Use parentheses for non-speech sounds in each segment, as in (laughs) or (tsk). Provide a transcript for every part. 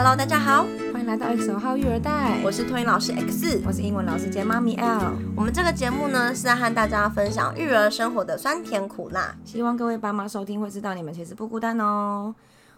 Hello，大家好，欢迎来到 X 号育儿袋。我是托婴老师 X，我是英文老师兼妈咪 L。我们这个节目呢，是在和大家分享育儿生活的酸甜苦辣，希望各位爸妈收听会知道你们其实不孤单哦。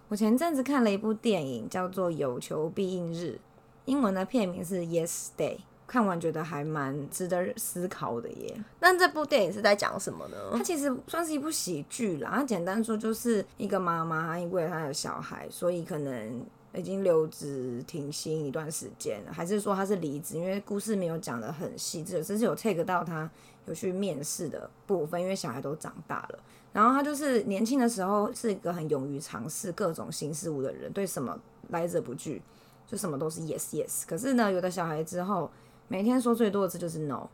我前阵子看了一部电影，叫做《有求必应日》，英文的片名是 Yes Day。看完觉得还蛮值得思考的耶。那这部电影是在讲什么呢？它其实算是一部喜剧啦。它简单说就是一个妈妈，她因为她的小孩，所以可能已经留职停薪一段时间了，还是说他是离职？因为故事没有讲得很细致，只是有 take 到他有去面试的部分，因为小孩都长大了。然后他就是年轻的时候是一个很勇于尝试各种新事物的人，对什么来者不拒，就什么都是 yes yes。可是呢，有的小孩之后。每天说最多的字就是 no，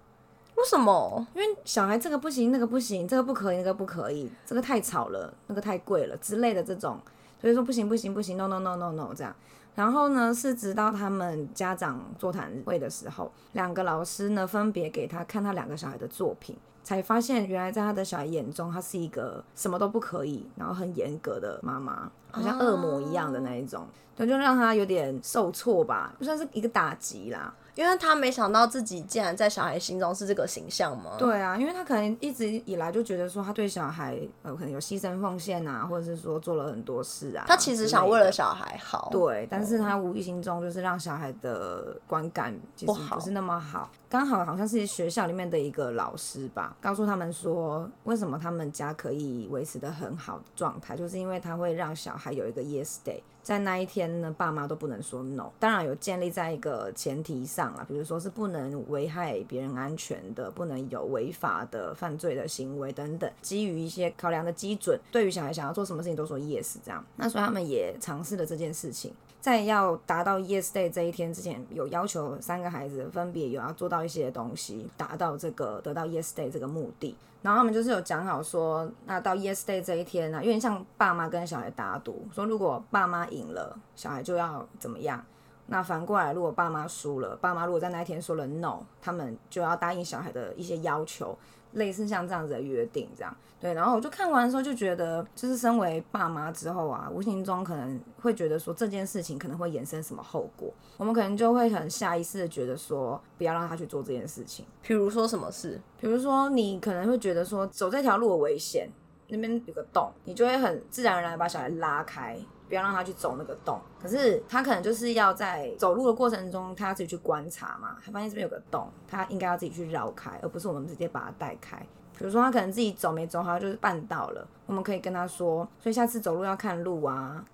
为什么？因为小孩这个不行，那个不行，这个不可以，那个不可以，这个太吵了，那个太贵了之类的这种，所以说不行不行不行，no no no no no 这样。然后呢，是直到他们家长座谈会的时候，两个老师呢分别给他看他两个小孩的作品，才发现原来在他的小孩眼中，他是一个什么都不可以，然后很严格的妈妈，好像恶魔一样的那一种，对，就让他有点受挫吧，就算是一个打击啦。因为他没想到自己竟然在小孩心中是这个形象吗？对啊，因为他可能一直以来就觉得说他对小孩呃可能有牺牲奉献啊，或者是说做了很多事啊。他其实想为了小孩好。对，但是他无意心中就是让小孩的观感其实不是那么好。刚好好像是学校里面的一个老师吧，告诉他们说为什么他们家可以维持的很好的状态，就是因为他会让小孩有一个 yes day。在那一天呢，爸妈都不能说 no，当然有建立在一个前提上啊，比如说是不能危害别人安全的，不能有违法的犯罪的行为等等，基于一些考量的基准，对于小孩想要做什么事情都说 yes 这样。那所以他们也尝试了这件事情，在要达到 yes day 这一天之前，有要求三个孩子分别有要做到一些东西，达到这个得到 yes day 这个目的。然后他们就是有讲好说，那到 Yes Day 这一天呢、啊，有点像爸妈跟小孩打赌，说如果爸妈赢了，小孩就要怎么样。那反过来，如果爸妈输了，爸妈如果在那一天说了 No，他们就要答应小孩的一些要求。类似像这样子的约定，这样对，然后我就看完的时候就觉得，就是身为爸妈之后啊，无形中可能会觉得说这件事情可能会衍生什么后果，我们可能就会很下意识的觉得说，不要让他去做这件事情。比如说什么事？比如说你可能会觉得说走这条路有危险，那边有个洞，你就会很自然而然把小孩拉开。不要让他去走那个洞，可是他可能就是要在走路的过程中，他要自己去观察嘛。他发现这边有个洞，他应该要自己去绕开，而不是我们直接把他带开。比如说他可能自己走没走好，就是绊倒了，我们可以跟他说，所以下次走路要看路啊。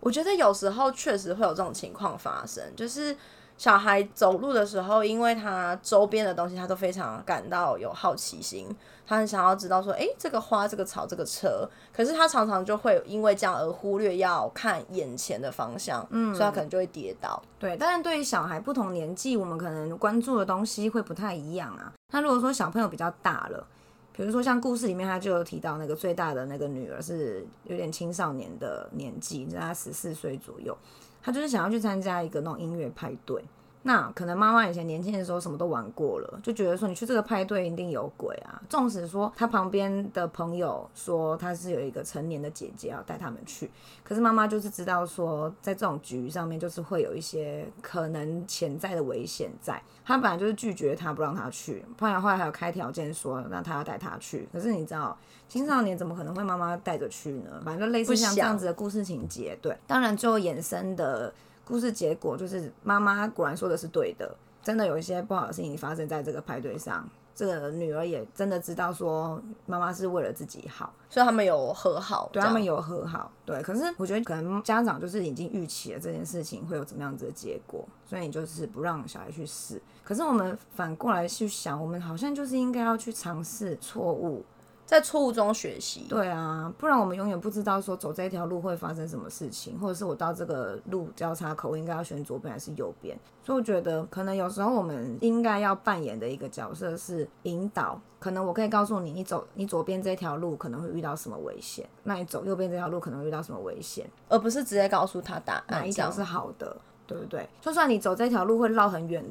我觉得有时候确实会有这种情况发生，就是。小孩走路的时候，因为他周边的东西他都非常感到有好奇心，他很想要知道说，诶，这个花、这个草、这个车，可是他常常就会因为这样而忽略要看眼前的方向，嗯，所以他可能就会跌倒。对，但是对于小孩不同年纪，我们可能关注的东西会不太一样啊。那如果说小朋友比较大了，比如说像故事里面他就有提到那个最大的那个女儿是有点青少年的年纪，在他十四岁左右。他就是想要去参加一个那种音乐派对，那可能妈妈以前年轻的时候什么都玩过了，就觉得说你去这个派对一定有鬼啊。纵使说他旁边的朋友说他是有一个成年的姐姐要带他们去，可是妈妈就是知道说在这种局上面就是会有一些可能潜在的危险在，他本来就是拒绝他不让他去，后来后来还有开条件说那他要带他去，可是你知道青少年怎么可能会妈妈带着去呢？反正就类似像这样子的故事情节，对，当然最后衍生的。故事结果就是妈妈果然说的是对的，真的有一些不好的事情发生在这个派对上。这个女儿也真的知道说妈妈是为了自己好，所以他们有和好，对，他们有和好。对，可是我觉得可能家长就是已经预期了这件事情会有怎么样子的结果，所以你就是不让小孩去试。可是我们反过来去想，我们好像就是应该要去尝试错误。在错误中学习，对啊，不然我们永远不知道说走这条路会发生什么事情，或者是我到这个路交叉口应该要选左边还是右边。所以我觉得可能有时候我们应该要扮演的一个角色是引导。可能我可以告诉你，你走你左边这条路可能会遇到什么危险，那你走右边这条路可能会遇到什么危险，而不是直接告诉他答案，哪一条是好的，对不对？就算你走这条路会绕很远。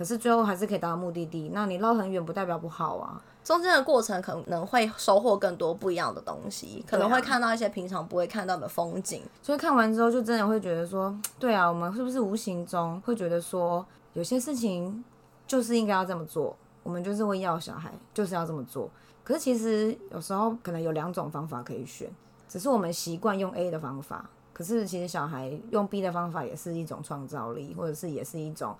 可是最后还是可以达到目的地。那你绕很远不代表不好啊，中间的过程可能会收获更多不一样的东西，可能会看到一些平常不会看到的风景。啊、所以看完之后就真的会觉得说，对啊，我们是不是无形中会觉得说，有些事情就是应该要这么做，我们就是会要小孩就是要这么做。可是其实有时候可能有两种方法可以选，只是我们习惯用 A 的方法。可是其实小孩用 B 的方法也是一种创造力，或者是也是一种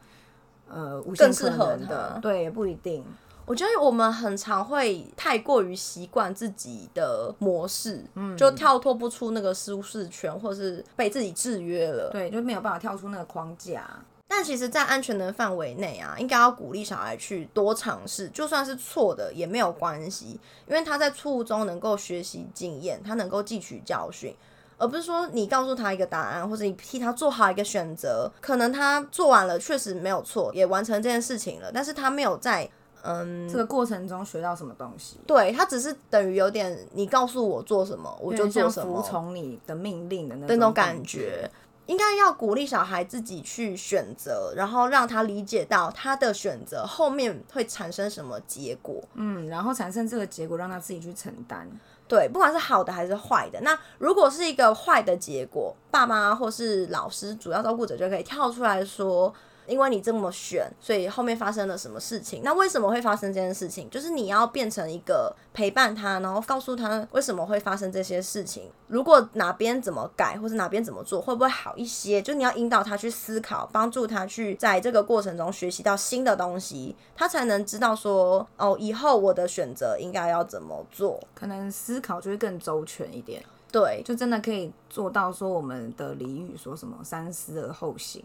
呃无限可能的，对，也不一定。我觉得我们很常会太过于习惯自己的模式，嗯，就跳脱不出那个舒适圈，或者是被自己制约了，对，就没有办法跳出那个框架。但其实，在安全的范围内啊，应该要鼓励小孩去多尝试，就算是错的也没有关系，因为他在错误中能够学习经验，他能够汲取教训。而不是说你告诉他一个答案，或者你替他做好一个选择，可能他做完了确实没有错，也完成这件事情了，但是他没有在嗯这个过程中学到什么东西。对，他只是等于有点你告诉我做什么，我就做什么，服从你的命令的那种，那种感觉。应该要鼓励小孩自己去选择，然后让他理解到他的选择后面会产生什么结果。嗯，然后产生这个结果，让他自己去承担。对，不管是好的还是坏的，那如果是一个坏的结果，爸妈或是老师、主要照顾者就可以跳出来说。因为你这么选，所以后面发生了什么事情？那为什么会发生这件事情？就是你要变成一个陪伴他，然后告诉他为什么会发生这些事情。如果哪边怎么改，或是哪边怎么做，会不会好一些？就你要引导他去思考，帮助他去在这个过程中学习到新的东西，他才能知道说，哦，以后我的选择应该要怎么做。可能思考就会更周全一点。对，就真的可以做到说我们的俚语说什么“三思而后行”。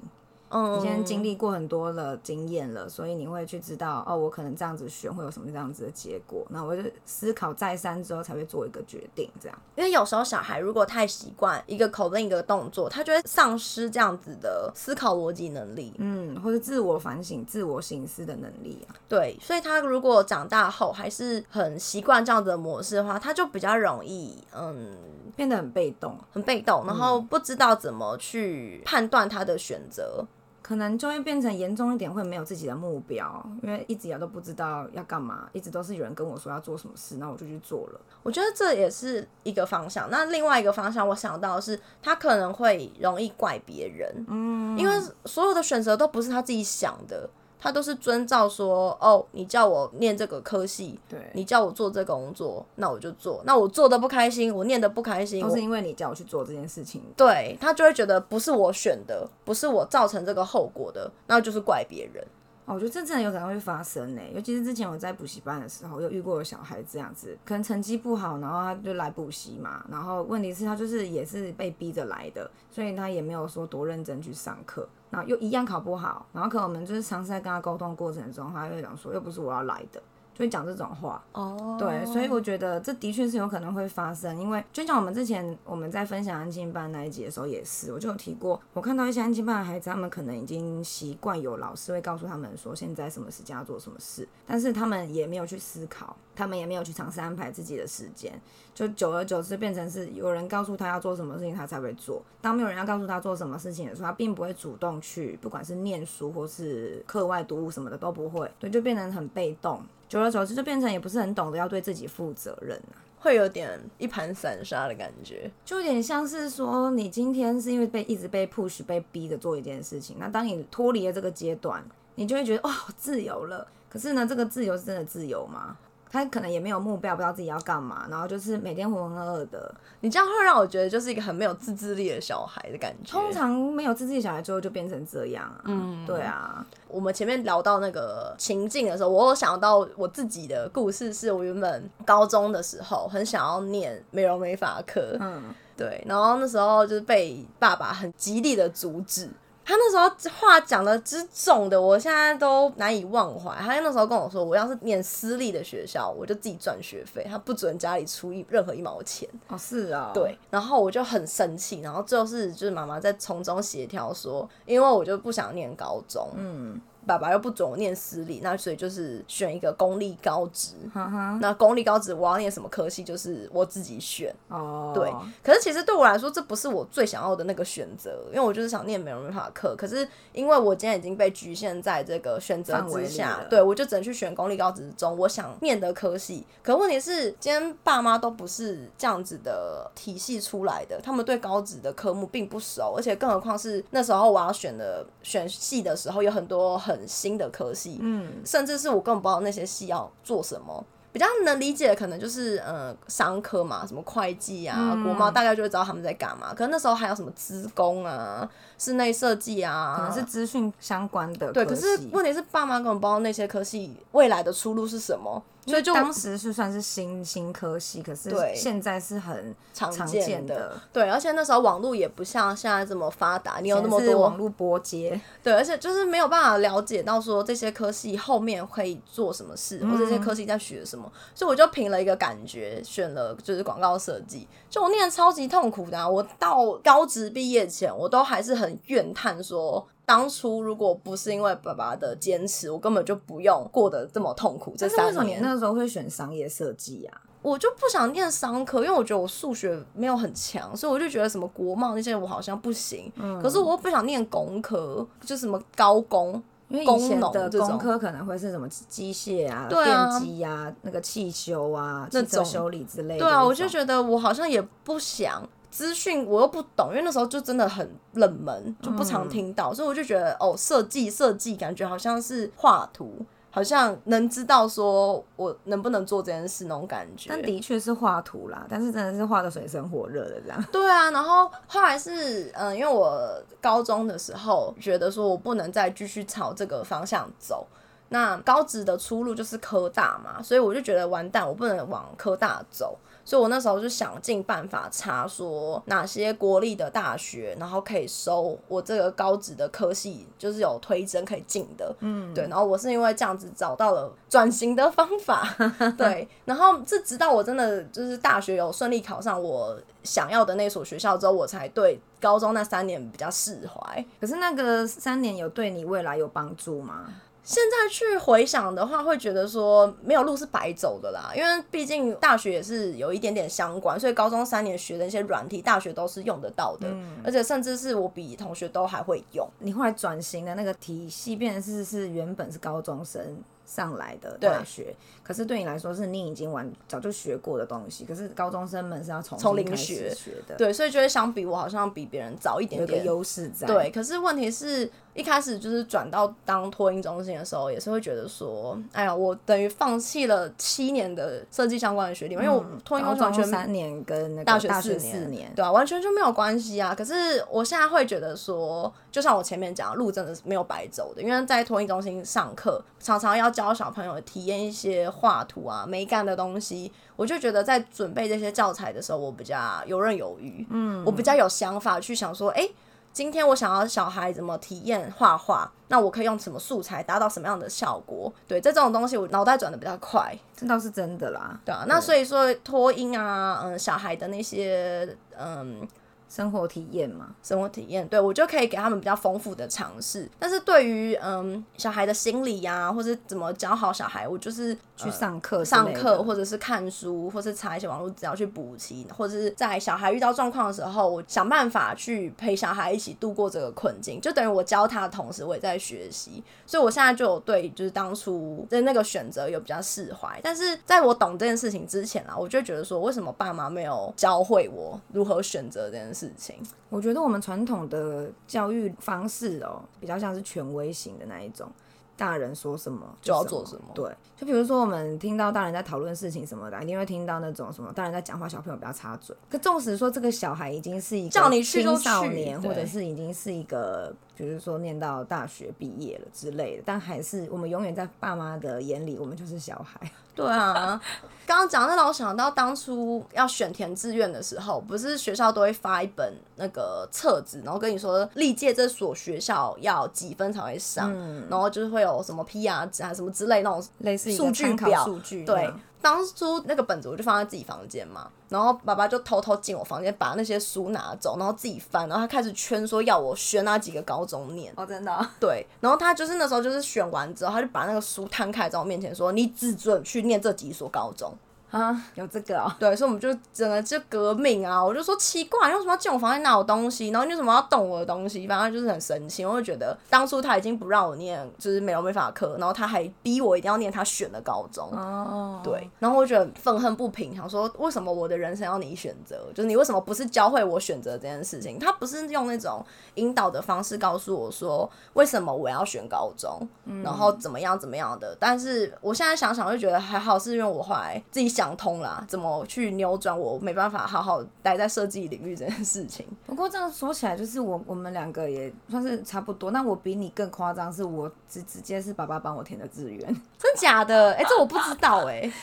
你现在经历过很多的经验了，所以你会去知道哦，我可能这样子选会有什么这样子的结果。那我就思考再三之后才会做一个决定，这样。因为有时候小孩如果太习惯一个口令一个动作，他就会丧失这样子的思考逻辑能力，嗯，或者自我反省、自我省思的能力啊。对，所以他如果长大后还是很习惯这样子的模式的话，他就比较容易嗯变得很被动，很被动，然后不知道怎么去判断他的选择。可能就会变成严重一点，会没有自己的目标，因为一直以来都不知道要干嘛，一直都是有人跟我说要做什么事，那我就去做了。我觉得这也是一个方向。那另外一个方向，我想到的是他可能会容易怪别人，嗯，因为所有的选择都不是他自己想的。他都是遵照说，哦，你叫我念这个科系，对，你叫我做这个工作，那我就做。那我做的不开心，我念的不开心，都是因为你叫我去做这件事情。对，他就会觉得不是我选的，不是我造成这个后果的，那就是怪别人。哦，我觉得这真的有可能会发生呢，尤其是之前我在补习班的时候，又遇过有小孩这样子，可能成绩不好，然后他就来补习嘛，然后问题是，他就是也是被逼着来的，所以他也没有说多认真去上课，然后又一样考不好，然后可能我们就是尝试在跟他沟通过程中，他就讲说，又不是我要来的。就会讲这种话哦，oh. 对，所以我觉得这的确是有可能会发生，因为就像我们之前我们在分享安静班那一集的时候也是，我就有提过，我看到一些安静班的孩子，他们可能已经习惯有老师会告诉他们说现在什么时间要做什么事，但是他们也没有去思考，他们也没有去尝试安排自己的时间，就久而久之变成是有人告诉他要做什么事情他才会做，当没有人要告诉他做什么事情的时候，他并不会主动去，不管是念书或是课外读物什么的都不会，对，就变成很被动。久而久之，就变成也不是很懂得要对自己负责任啊，会有点一盘散沙的感觉，就有点像是说，你今天是因为被一直被 push 被逼着做一件事情，那当你脱离了这个阶段，你就会觉得哇，自由了。可是呢，这个自由是真的自由吗？他可能也没有目标，不知道自己要干嘛，然后就是每天浑浑噩噩的。你这样会让我觉得就是一个很没有自制力的小孩的感觉。通常没有自制力小孩最后就变成这样啊。嗯，对啊。我们前面聊到那个情境的时候，我有想到我自己的故事，是我原本高中的时候很想要念美容美发科。嗯，对，然后那时候就是被爸爸很极力的阻止。他那时候话讲的之重的，我现在都难以忘怀。他那时候跟我说，我要是念私立的学校，我就自己赚学费，他不准家里出一任何一毛钱。哦，是啊，对。然后我就很生气，然后最后是就是妈妈在从中协调说，因为我就不想念高中，嗯，爸爸又不准我念私立，那所以就是选一个公立高职。嗯，那公立高职我要念什么科系，就是我自己选。哦，对。可是其实对我来说，这不是我最想要的那个选择，因为我就是想念美容美发课。可是因为我今天已经被局限在这个选择之下，对我就只能去选公立高职中我想念的科系。可问题是，今天爸妈都不是这样子的体系出来的，他们对高职的科目并不熟，而且更何况是那时候我要选的选系的时候，有很多很新的科系，嗯，甚至是我根本不知道那些系要做什么。比较能理解的可能就是呃商科嘛，什么会计啊、嗯、国贸，大概就会知道他们在干嘛。可能那时候还有什么资工啊、室内设计啊，可能是资讯相关的。对，可是问题是爸妈根本不知道那些科系未来的出路是什么。所以就当时是算是新新科系，可是现在是很常见的。对，而且那时候网络也不像现在这么发达，你有那么多网络拨接。对，而且就是没有办法了解到说这些科系后面可以做什么事，嗯、或者这些科系在学什么。所以我就凭了一个感觉选了就是广告设计。就我念超级痛苦的、啊，我到高职毕业前，我都还是很怨叹说。当初如果不是因为爸爸的坚持，我根本就不用过得这么痛苦。这三年，为什么你那时候会选商业设计啊？我就不想念商科，因为我觉得我数学没有很强，所以我就觉得什么国贸那些我好像不行。嗯，可是我又不想念工科，就什么高工，因为以前的工科可能会是什么机械啊、对啊电机啊、那个汽修啊、汽车修理之类的。对啊，我就觉得我好像也不想。资讯我又不懂，因为那时候就真的很冷门，就不常听到，嗯、所以我就觉得哦，设计设计感觉好像是画图，好像能知道说我能不能做这件事那种感觉。但的确是画图啦，但是真的是画的水深火热的这样。对啊，然后后来是嗯，因为我高中的时候觉得说我不能再继续朝这个方向走，那高职的出路就是科大嘛，所以我就觉得完蛋，我不能往科大走。所以我那时候就想尽办法查说哪些国立的大学，然后可以收我这个高职的科系，就是有推甄可以进的。嗯，对。然后我是因为这样子找到了转型的方法，(laughs) 对。然后这直到我真的就是大学有顺利考上我想要的那所学校之后，我才对高中那三年比较释怀。可是那个三年有对你未来有帮助吗？现在去回想的话，会觉得说没有路是白走的啦，因为毕竟大学也是有一点点相关，所以高中三年学的那些软体，大学都是用得到的，嗯、而且甚至是我比同学都还会用。你后来转型的那个体系，变成是是原本是高中生上来的大学，可是对你来说是你已经完早就学过的东西，可是高中生们是要从从零学。学的，对，所以觉得相比我好像比别人早一点点。优势在。对，可是问题是一开始就是转到当托婴中心的时候，也是会觉得说，哎呀，我等于放弃了七年的设计相关的学历，嗯、因为我托婴中心完全三年跟那个大学四年，年对啊，完全就没有关系啊。可是我现在会觉得说，就像我前面讲，路真的是没有白走的，因为在托婴中心上课，常常要教小朋友体验一些画图啊、美感的东西，我就觉得在准备这些教材的时候，我比较游刃有余。嗯，我比较有想法去想说，哎、欸，今天我想要小孩怎么体验画画，那我可以用什么素材达到什么样的效果？对，在这种东西我脑袋转的比较快，这倒是真的啦。对啊，那所以说托音啊，嗯，小孩的那些，嗯。生活体验嘛，生活体验，对，我就可以给他们比较丰富的尝试。但是对于嗯小孩的心理呀、或者怎么教好小孩，我就是去上课、呃、上课，或者是看书，或者是查一些网络资料去补齐，或者是在小孩遇到状况的时候，我想办法去陪小孩一起度过这个困境。就等于我教他的同时，我也在学习。所以我现在就有对就是当初的那个选择有比较释怀。但是在我懂这件事情之前啊，我就觉得说，为什么爸妈没有教会我如何选择这件事？事情，我觉得我们传统的教育方式哦，比较像是权威型的那一种，大人说什么就要做什么。对，就比如说我们听到大人在讨论事情什么的，一定会听到那种什么大人在讲话，小朋友不要插嘴。可纵使说这个小孩已经是一个青少年，或者是已经是一个，比如说念到大学毕业了之类的，但还是我们永远在爸妈的眼里，我们就是小孩。对啊，(laughs) 刚刚讲那让我想到当初要选填志愿的时候，不是学校都会发一本那个册子，然后跟你说历届这所学校要几分才会上，嗯、然后就是会有什么 PR 值啊什么之类那种类似数据表，数据对。当初那个本子我就放在自己房间嘛，然后爸爸就偷偷进我房间把那些书拿走，然后自己翻，然后他开始圈说要我选哪几个高中念。哦，真的、哦？(laughs) 对。然后他就是那时候就是选完之后，他就把那个书摊开在我面前说：“你只准去念这几所高中。”啊，有这个哦，对，所以我们就整个就革命啊！我就说奇怪，你为什么要进我房间拿我东西？然后你为什么要动我的东西？反正就是很生气。我就觉得当初他已经不让我念就是美容美发课，然后他还逼我一定要念他选的高中。哦，对，然后我觉得愤恨不平，想说为什么我的人生要你选择？就是你为什么不是教会我选择这件事情？他不是用那种引导的方式告诉我说为什么我要选高中，嗯、然后怎么样怎么样的？但是我现在想想，就觉得还好，是因为我后来自己想。想通啦，怎么去扭转我没办法好好待在设计领域这件事情。不过这样说起来，就是我我们两个也算是差不多。那我比你更夸张，是我直直接是爸爸帮我填的志愿，真假的？哎、欸，这我不知道哎、欸。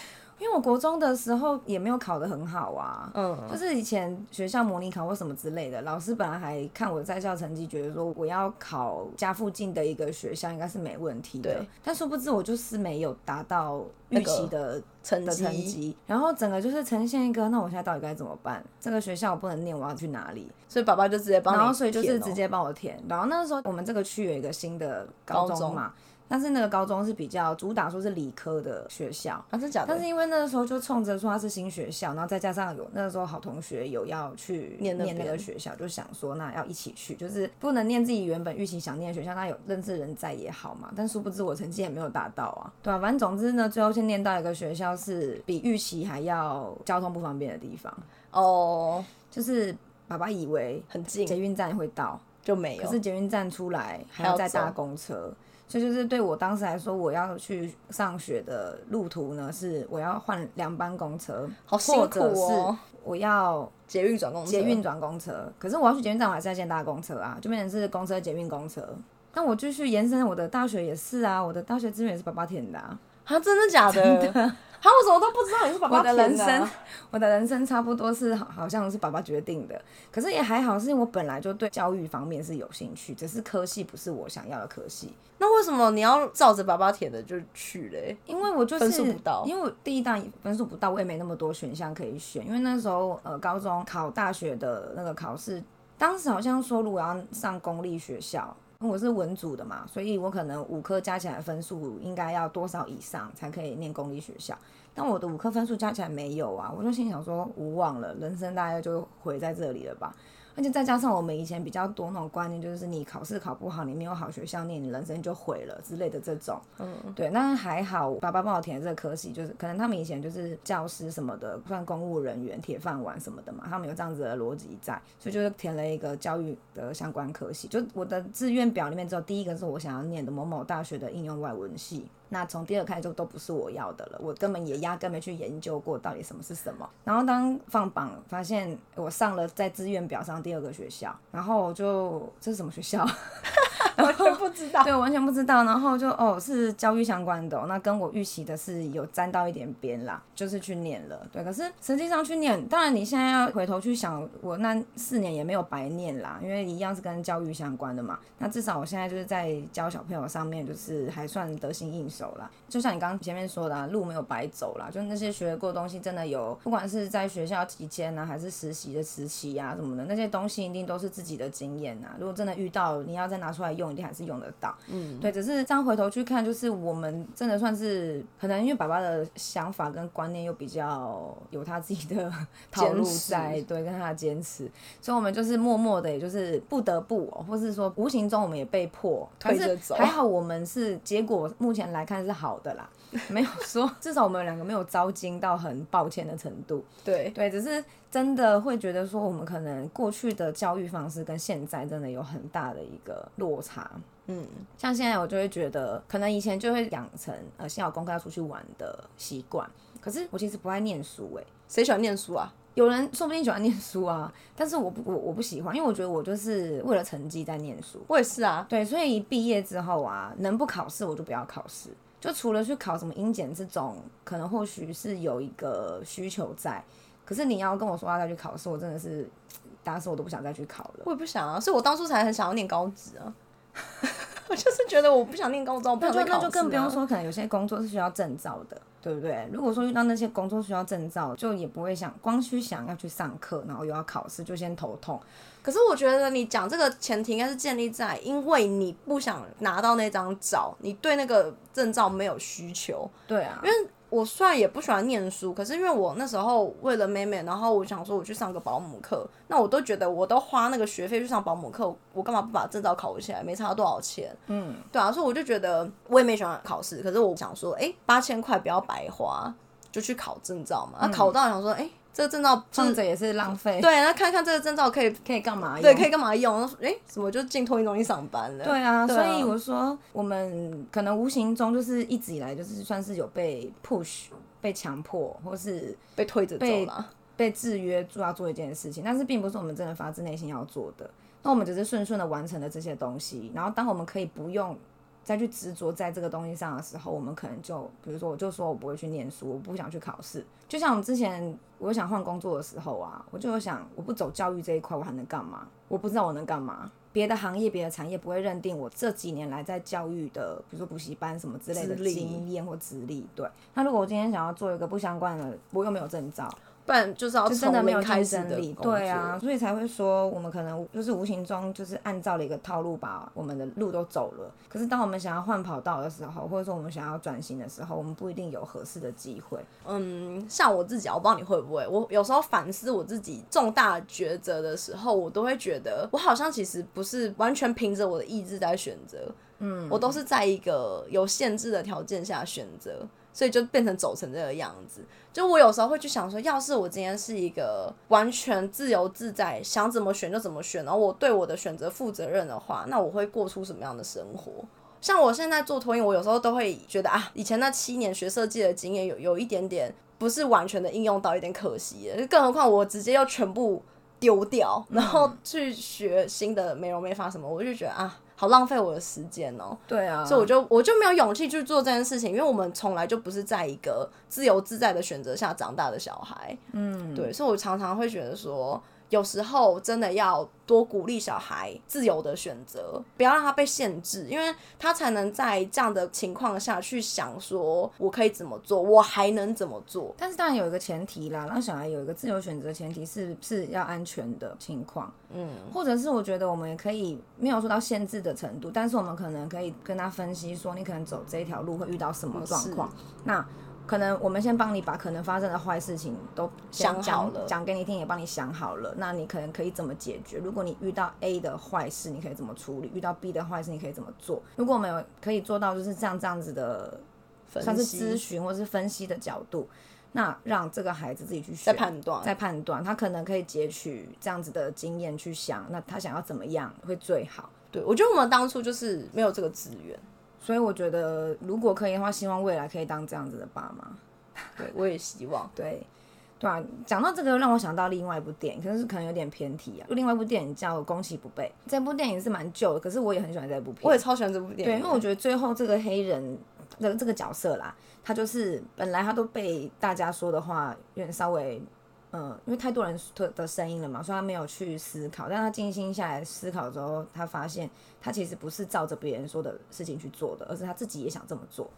因为我国中的时候也没有考得很好啊，嗯，就是以前学校模拟考或什么之类的，老师本来还看我在校成绩，觉得说我要考家附近的一个学校应该是没问题的，对。但殊不知我就是没有达到预期的成的，成绩，然后整个就是呈现一个，那我现在到底该怎么办？这个学校我不能念，我要去哪里？所以爸爸就直接帮，然后所以就是直接帮我填。然后那个时候我们这个区有一个新的高中嘛。但是那个高中是比较主打说是理科的学校，啊，是假的。但是因为那个时候就冲着说它是新学校，然后再加上有那个时候好同学有要去念念那个学校，就想说那要一起去，就是不能念自己原本预期想念的学校，那有认识人在也好嘛。但殊不知我成绩也没有达到啊，对啊，反正总之呢，最后先念到一个学校是比预期还要交通不方便的地方。哦，就是爸爸以为很近，捷运站会到就没有，可是捷运站出来还要再搭公车。这就，就是对我当时来说，我要去上学的路途呢，是我要换两班公车，好辛苦哦，我要捷运转公车，捷运转公车。可是我要去捷运站，我还是要先搭公车啊，就变成是公车、捷运、公车。但我继续延伸，我的大学也是啊，我的大学资源也是爸爸填的啊，啊，真的假的？真的。他为什么都不知道你是爸爸填的？我的人生，我的人生差不多是好，好像是爸爸决定的。可是也还好，是因为我本来就对教育方面是有兴趣，只是科系不是我想要的科系。那为什么你要照着爸爸填的就去嘞？因为我就是分数不到，因为我第一档分数不到，我也没那么多选项可以选。因为那时候呃，高中考大学的那个考试，当时好像说如果要上公立学校。我是文组的嘛，所以我可能五科加起来分数应该要多少以上才可以念公立学校？但我的五科分数加起来没有啊，我就心想说无望了，人生大概就毁在这里了吧。而且再加上我们以前比较多那种观念，就是你考试考不好，你没有好学校念，你人生就毁了之类的这种。嗯，对，那还好，爸爸帮我填的这个科系，就是可能他们以前就是教师什么的，算公务人员、铁饭碗什么的嘛，他们有这样子的逻辑在，所以就是填了一个教育的相关科系。就我的志愿表里面，只有第一个是我想要念的某某大学的应用外文系。那从第二开始就都不是我要的了，我根本也压根没去研究过到底什么是什么。然后当放榜发现我上了在志愿表上第二个学校，然后我就这是什么学校？(laughs) 完全不知道，对，完全不知道。然后就哦，是教育相关的哦，那跟我预期的是有沾到一点边啦，就是去念了。对，可是实际上去念，当然你现在要回头去想，我那四年也没有白念啦，因为一样是跟教育相关的嘛。那至少我现在就是在教小朋友上面，就是还算得心应手啦。就像你刚刚前面说的啊，路没有白走啦，就那些学过的东西，真的有，不管是在学校期间呢，还是实习的时期呀什么的，那些东西一定都是自己的经验呐。如果真的遇到，你要再拿出来用。用一定还是用得到，嗯，对，只是这样回头去看，就是我们真的算是可能因为爸爸的想法跟观念又比较有他自己的 (laughs) 套路在，对，跟他的坚持，所以我们就是默默的，也就是不得不，或是说无形中我们也被迫推着走，还好我们是结果目前来看是好的啦，(laughs) 没有说 (laughs) 至少我们两个没有遭惊到很抱歉的程度，对对，只是。真的会觉得说，我们可能过去的教育方式跟现在真的有很大的一个落差。嗯，像现在我就会觉得，可能以前就会养成呃，先有功课要出去玩的习惯。可是我其实不爱念书，欸，诶，谁喜欢念书啊？有人说不定喜欢念书啊，但是我不我我不喜欢，因为我觉得我就是为了成绩在念书。我也是啊，对，所以一毕业之后啊，能不考试我就不要考试，就除了去考什么英检这种，可能或许是有一个需求在。可是你要跟我说要再去考试，我真的是 (tsk) 打死我都不想再去考了。我也不想啊，所以我当初才很想要念高职啊。(laughs) 我就是觉得我不想念高中，那就那就更不用说，可能有些工作是需要证照的。对不对？如果说遇到那些工作需要证照，就也不会想光去想要去上课，然后又要考试，就先头痛。可是我觉得你讲这个前提应该是建立在，因为你不想拿到那张照，你对那个证照没有需求。对啊，因为我虽然也不喜欢念书，可是因为我那时候为了妹妹，然后我想说我去上个保姆课，那我都觉得我都花那个学费去上保姆课，我干嘛不把证照考起来？没差多少钱。嗯，对啊，所以我就觉得我也没喜欢考试，可是我想说，哎，八千块不要白花，就去考证照嘛。那、嗯啊、考到想说，哎。这个证照放着也是浪费。对，那看看这个证照可以可以干嘛用？对，可以干嘛用？哎，怎么就进托运中心上班了？对啊，对啊，所以我说我们可能无形中就是一直以来就是算是有被 push、被强迫，或是被推着走了，被制约做要做一件事情，但是并不是我们真的发自内心要做的。那我们只是顺顺的完成了这些东西，然后当我们可以不用。再去执着在这个东西上的时候，我们可能就，比如说，我就说我不会去念书，我不想去考试。就像我们之前，我想换工作的时候啊，我就有想，我不走教育这一块，我还能干嘛？我不知道我能干嘛。别的行业、别的产业不会认定我这几年来在教育的，比如说补习班什么之类的经验或资历。对。那如果我今天想要做一个不相关的，我又没有证照。不然就是要从零开始的，对啊，所以才会说我们可能就是无形中就是按照了一个套路把我们的路都走了。可是当我们想要换跑道的时候，或者说我们想要转型的时候，我们不一定有合适的机会。嗯，像我自己，我不知道你会不会，我有时候反思我自己重大抉择的时候，我都会觉得我好像其实不是完全凭着我的意志在选择，嗯，我都是在一个有限制的条件下选择。所以就变成走成这个样子。就我有时候会去想说，要是我今天是一个完全自由自在，想怎么选就怎么选，然后我对我的选择负责任的话，那我会过出什么样的生活？像我现在做托运，我有时候都会觉得啊，以前那七年学设计的经验有有一点点不是完全的应用到，有点可惜。更何况我直接要全部丢掉，然后去学新的美容美发什么，我就觉得啊。好浪费我的时间哦、喔。对啊，所以我就我就没有勇气去做这件事情，因为我们从来就不是在一个自由自在的选择下长大的小孩。嗯，对，所以我常常会觉得说。有时候真的要多鼓励小孩自由的选择，不要让他被限制，因为他才能在这样的情况下去想说，我可以怎么做，我还能怎么做。但是当然有一个前提啦，让小孩有一个自由选择的前提是是要安全的情况，嗯，或者是我觉得我们也可以没有说到限制的程度，但是我们可能可以跟他分析说，你可能走这一条路会遇到什么状况，那。可能我们先帮你把可能发生的坏事情都想好了，讲给你听，也帮你想好了。那你可能可以怎么解决？如果你遇到 A 的坏事，你可以怎么处理？遇到 B 的坏事，你可以怎么做？如果我们有可以做到就是这样这样子的，算是咨询或是分析的角度，那让这个孩子自己去再判断，再判断，他可能可以截取这样子的经验去想，那他想要怎么样会最好？对，我觉得我们当初就是没有这个资源。所以我觉得，如果可以的话，希望未来可以当这样子的爸妈。(laughs) 对，我也希望。对，对啊。讲到这个，让我想到另外一部电影，可是可能有点偏题啊。另外一部电影叫《攻其不备》，这部电影是蛮旧的，可是我也很喜欢这部片。我也超喜欢这部电影。对，因为我觉得最后这个黑人的这个角色啦，他就是本来他都被大家说的话有点稍微。嗯，因为太多人的的声音了嘛，所以他没有去思考。但他静心下来思考之后，他发现他其实不是照着别人说的事情去做的，而是他自己也想这么做。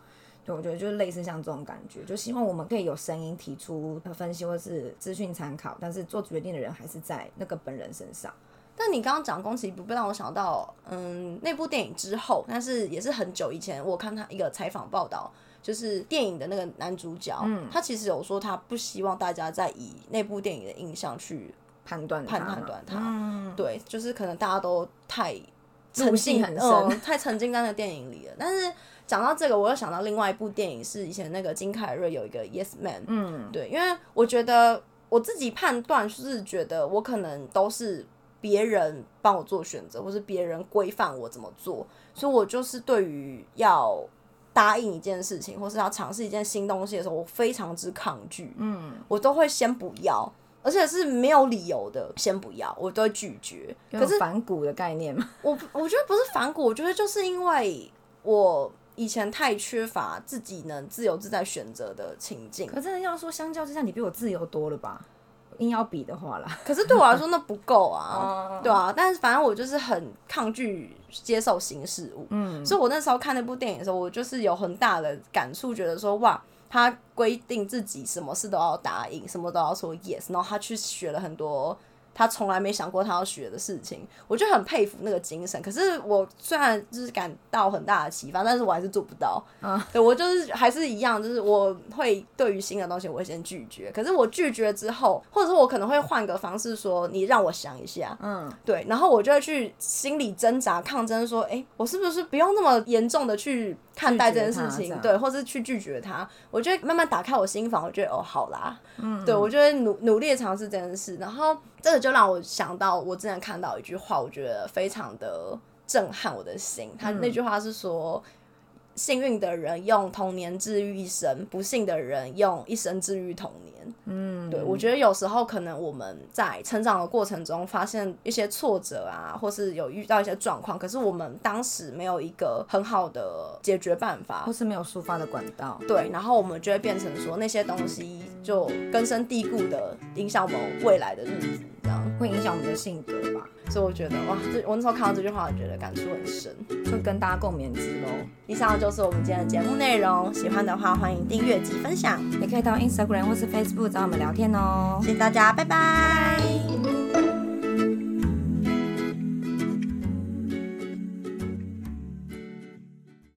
对，我觉得就是类似像这种感觉，就希望我们可以有声音提出分析或是资讯参考，但是做决定的人还是在那个本人身上。但你刚刚讲宫崎不，让我想到，嗯，那部电影之后，但是也是很久以前，我看他一个采访报道。就是电影的那个男主角，嗯，他其实有说他不希望大家再以那部电影的印象去判断判判断他，嗯，对，就是可能大家都太沉浸很深，嗯，太沉浸在那个电影里了。但是讲到这个，我又想到另外一部电影，是以前那个金凯瑞有一个 Yes Man，嗯，对，因为我觉得我自己判断是觉得我可能都是别人帮我做选择，或是别人规范我怎么做，所以我就是对于要。答应一件事情，或是要尝试一件新东西的时候，我非常之抗拒。嗯，我都会先不要，而且是没有理由的，先不要，我都会拒绝。可是反骨的概念吗？我我觉得不是反骨，我觉得就是因为我以前太缺乏自己能自由自在选择的情境。可真的要说相较之下，你比我自由多了吧？硬要比的话啦，(laughs) 可是对我来说那不够啊，(laughs) 对啊，但是反正我就是很抗拒接受新事物，嗯，所以我那时候看那部电影的时候，我就是有很大的感触，觉得说哇，他规定自己什么事都要答应，什么都要说 yes，然后他去学了很多。他从来没想过他要学的事情，我就很佩服那个精神。可是我虽然就是感到很大的启发，但是我还是做不到。嗯，对，我就是还是一样，就是我会对于新的东西，我会先拒绝。可是我拒绝之后，或者是我可能会换个方式说，你让我想一下。嗯，对，然后我就会去心里挣扎抗争，说，哎，我是不是不用那么严重的去看待这件事情？对，或是去拒绝他？我就会慢慢打开我心房，我觉得哦，好啦。嗯，对，我就会努努力的尝试这件事，然后。这个就让我想到，我之前看到一句话，我觉得非常的震撼我的心。他那句话是说：“幸运的人用童年治愈一生，不幸的人用一生治愈童年。”嗯，对，我觉得有时候可能我们在成长的过程中发现一些挫折啊，或是有遇到一些状况，可是我们当时没有一个很好的解决办法，或是没有抒发的管道。对，然后我们就会变成说那些东西就根深蒂固的影响我们未来的日子，这样会影响我们的性格吧。所以我觉得哇，这我那时候看到这句话，我觉得感触很深，就跟大家共勉之喽。以上就是我们今天的节目内容，喜欢的话欢迎订阅及分享，也可以到 Instagram 或是 Facebook。找我们聊天哦，谢谢大家，拜拜。